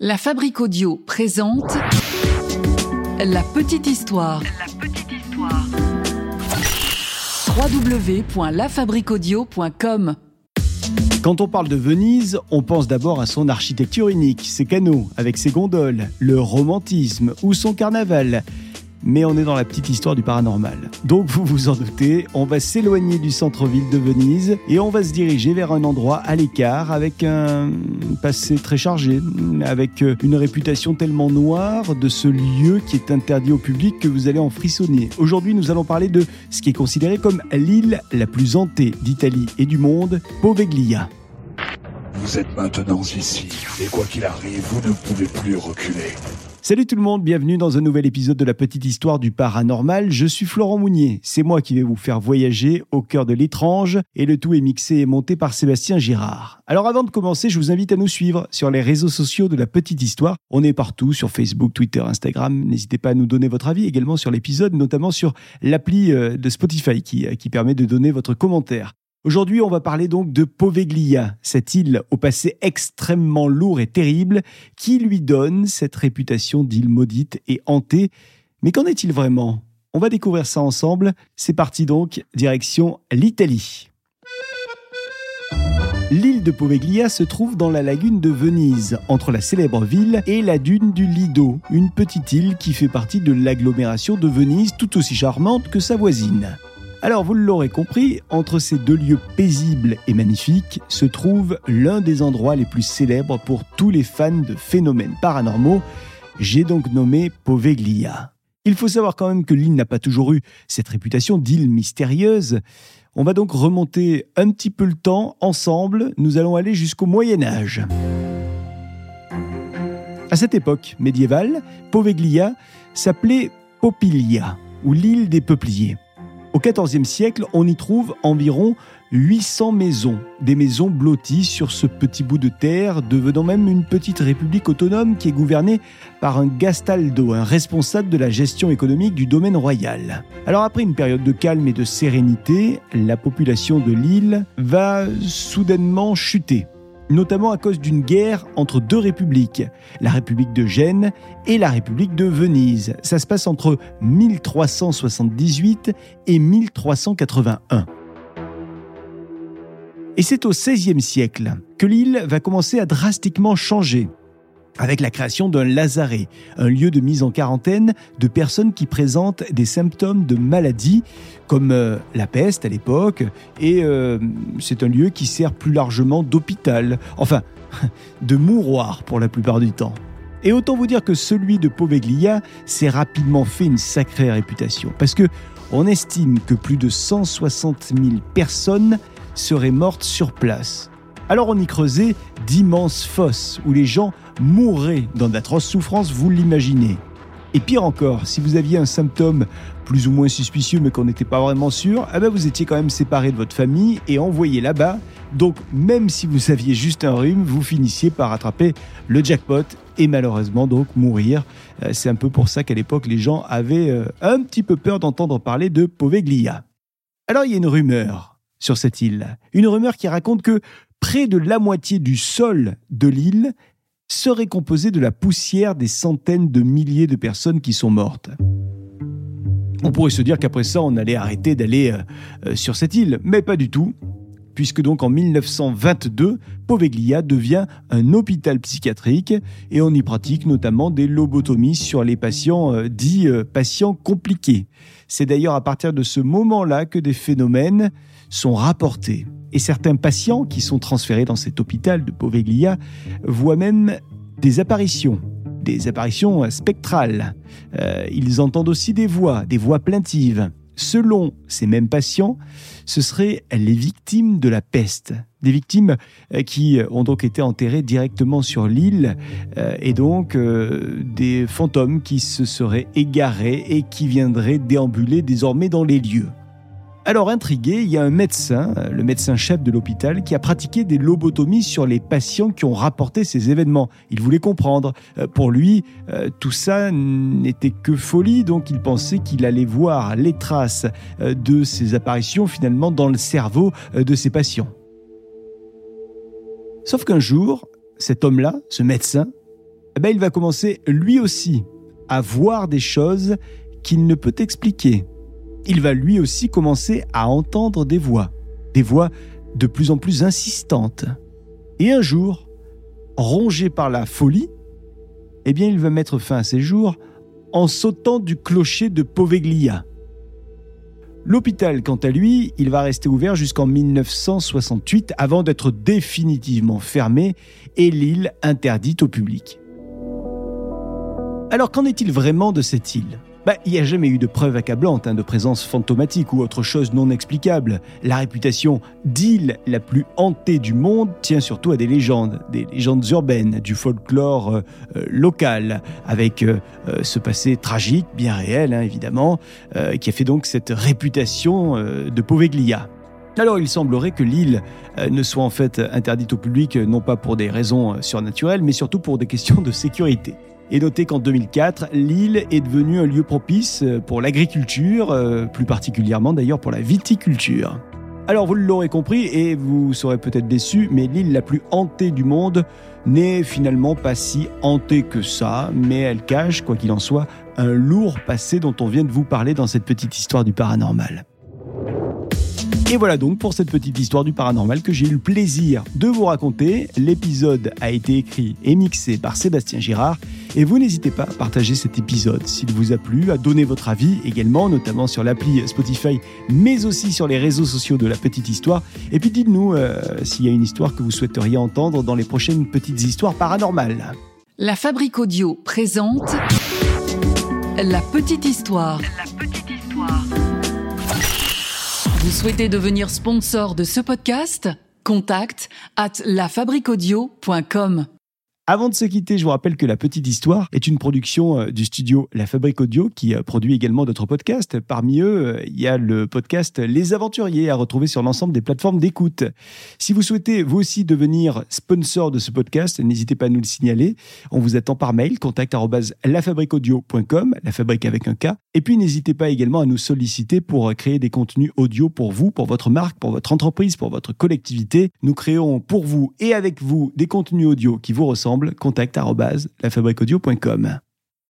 La Fabrique Audio présente La Petite Histoire. La petite histoire. www.lafabriqueaudio.com Quand on parle de Venise, on pense d'abord à son architecture unique, ses canaux avec ses gondoles, le romantisme ou son carnaval. Mais on est dans la petite histoire du paranormal. Donc vous vous en doutez, on va s'éloigner du centre-ville de Venise et on va se diriger vers un endroit à l'écart avec un passé très chargé, avec une réputation tellement noire de ce lieu qui est interdit au public que vous allez en frissonner. Aujourd'hui, nous allons parler de ce qui est considéré comme l'île la plus hantée d'Italie et du monde, Poveglia. Vous êtes maintenant ici, et quoi qu'il arrive, vous ne pouvez plus reculer. Salut tout le monde, bienvenue dans un nouvel épisode de la petite histoire du paranormal. Je suis Florent Mounier, c'est moi qui vais vous faire voyager au cœur de l'étrange et le tout est mixé et monté par Sébastien Girard. Alors avant de commencer, je vous invite à nous suivre sur les réseaux sociaux de la petite histoire. On est partout sur Facebook, Twitter, Instagram. N'hésitez pas à nous donner votre avis également sur l'épisode, notamment sur l'appli euh, de Spotify qui, qui permet de donner votre commentaire. Aujourd'hui, on va parler donc de Poveglia, cette île au passé extrêmement lourd et terrible qui lui donne cette réputation d'île maudite et hantée. Mais qu'en est-il vraiment? On va découvrir ça ensemble. C'est parti donc, direction l'Italie. L'île de Poveglia se trouve dans la lagune de Venise, entre la célèbre ville et la dune du Lido, une petite île qui fait partie de l'agglomération de Venise tout aussi charmante que sa voisine. Alors vous l'aurez compris, entre ces deux lieux paisibles et magnifiques se trouve l'un des endroits les plus célèbres pour tous les fans de phénomènes paranormaux. J'ai donc nommé Poveglia. Il faut savoir quand même que l'île n'a pas toujours eu cette réputation d'île mystérieuse. On va donc remonter un petit peu le temps ensemble. Nous allons aller jusqu'au Moyen Âge. À cette époque médiévale, Poveglia s'appelait Popilia, ou l'île des peupliers. Au XIVe siècle, on y trouve environ 800 maisons, des maisons blotties sur ce petit bout de terre, devenant même une petite république autonome qui est gouvernée par un Gastaldo, un responsable de la gestion économique du domaine royal. Alors après une période de calme et de sérénité, la population de l'île va soudainement chuter notamment à cause d'une guerre entre deux républiques, la République de Gênes et la République de Venise. Ça se passe entre 1378 et 1381. Et c'est au XVIe siècle que l'île va commencer à drastiquement changer avec la création d'un lazaret, un lieu de mise en quarantaine de personnes qui présentent des symptômes de maladie, comme euh, la peste à l'époque, et euh, c'est un lieu qui sert plus largement d'hôpital, enfin, de mouroir pour la plupart du temps. Et autant vous dire que celui de Poveglia s'est rapidement fait une sacrée réputation, parce que on estime que plus de 160 000 personnes seraient mortes sur place. Alors on y creusait d'immenses fosses où les gens mourraient dans d'atroces souffrances, vous l'imaginez. Et pire encore, si vous aviez un symptôme plus ou moins suspicieux mais qu'on n'était pas vraiment sûr, eh ben vous étiez quand même séparé de votre famille et envoyé là-bas. Donc même si vous aviez juste un rhume, vous finissiez par attraper le jackpot et malheureusement donc mourir. Euh, C'est un peu pour ça qu'à l'époque les gens avaient euh, un petit peu peur d'entendre parler de Poveglia. Alors il y a une rumeur sur cette île, une rumeur qui raconte que près de la moitié du sol de l'île serait composé de la poussière des centaines de milliers de personnes qui sont mortes. On pourrait se dire qu'après ça, on allait arrêter d'aller euh, euh, sur cette île, mais pas du tout, puisque donc en 1922, Poveglia devient un hôpital psychiatrique et on y pratique notamment des lobotomies sur les patients euh, dits patients compliqués. C'est d'ailleurs à partir de ce moment-là que des phénomènes sont rapportés. Et certains patients qui sont transférés dans cet hôpital de Poveglia voient même des apparitions, des apparitions spectrales. Euh, ils entendent aussi des voix, des voix plaintives. Selon ces mêmes patients, ce seraient les victimes de la peste, des victimes euh, qui ont donc été enterrées directement sur l'île, euh, et donc des fantômes qui se seraient égarés et qui viendraient déambuler désormais dans les lieux. Alors intrigué, il y a un médecin, le médecin-chef de l'hôpital, qui a pratiqué des lobotomies sur les patients qui ont rapporté ces événements. Il voulait comprendre. Euh, Pour lui, euh, tout ça n'était que folie, donc il pensait qu'il allait voir les traces euh, de ces apparitions finalement dans le cerveau de ses patients. Sauf qu'un jour, cet homme-là, ce médecin, eh ben, il va commencer lui aussi à voir des choses qu'il ne peut expliquer. Il va lui aussi commencer à entendre des voix, des voix de plus en plus insistantes. Et un jour, rongé par la folie, eh bien, il va mettre fin à ses jours en sautant du clocher de Poveglia. L'hôpital, quant à lui, il va rester ouvert jusqu'en 1968 avant d'être définitivement fermé et l'île interdite au public. Alors qu'en est-il vraiment de cette île? Bah, il n'y a jamais eu de preuve accablante hein, de présence fantomatique ou autre chose non explicable. La réputation d'île la plus hantée du monde tient surtout à des légendes, des légendes urbaines, du folklore euh, euh, local, avec euh, ce passé tragique, bien réel hein, évidemment, qui a fait donc cette réputation de Poveglia. Alors il semblerait que l'île ne soit en fait interdite au public non pas pour des raisons surnaturelles, mais surtout pour des questions de sécurité. Et notez qu'en 2004, l'île est devenue un lieu propice euh, pour l'agriculture, euh, plus particulièrement d'ailleurs pour la viticulture. Alors vous l'aurez compris et vous serez peut-être déçu, mais l'île la plus hantée du monde n'est finalement pas si hantée que ça, mais elle cache, quoi qu'il en soit, un lourd passé dont on vient de vous parler dans cette petite histoire du paranormal. Et voilà donc pour cette petite histoire du paranormal que j'ai eu le plaisir de vous raconter. L'épisode a été écrit et mixé par Sébastien Girard. Et vous n'hésitez pas à partager cet épisode s'il vous a plu, à donner votre avis également, notamment sur l'appli Spotify, mais aussi sur les réseaux sociaux de la petite histoire. Et puis dites-nous euh, s'il y a une histoire que vous souhaiteriez entendre dans les prochaines petites histoires paranormales. La Fabrique Audio présente La petite histoire. La petite histoire. Vous souhaitez devenir sponsor de ce podcast? Contact at lafabriquaudio.com. Avant de se quitter, je vous rappelle que La Petite Histoire est une production euh, du studio La Fabrique Audio qui euh, produit également d'autres podcasts. Parmi eux, euh, il y a le podcast Les Aventuriers à retrouver sur l'ensemble des plateformes d'écoute. Si vous souhaitez vous aussi devenir sponsor de ce podcast, n'hésitez pas à nous le signaler. On vous attend par mail contact@lafabriqueaudio.com, la fabrique avec un K. Et puis n'hésitez pas également à nous solliciter pour créer des contenus audio pour vous, pour votre marque, pour votre entreprise, pour votre collectivité. Nous créons pour vous et avec vous des contenus audio qui vous ressemblent contact@lafabriqueaudio.com.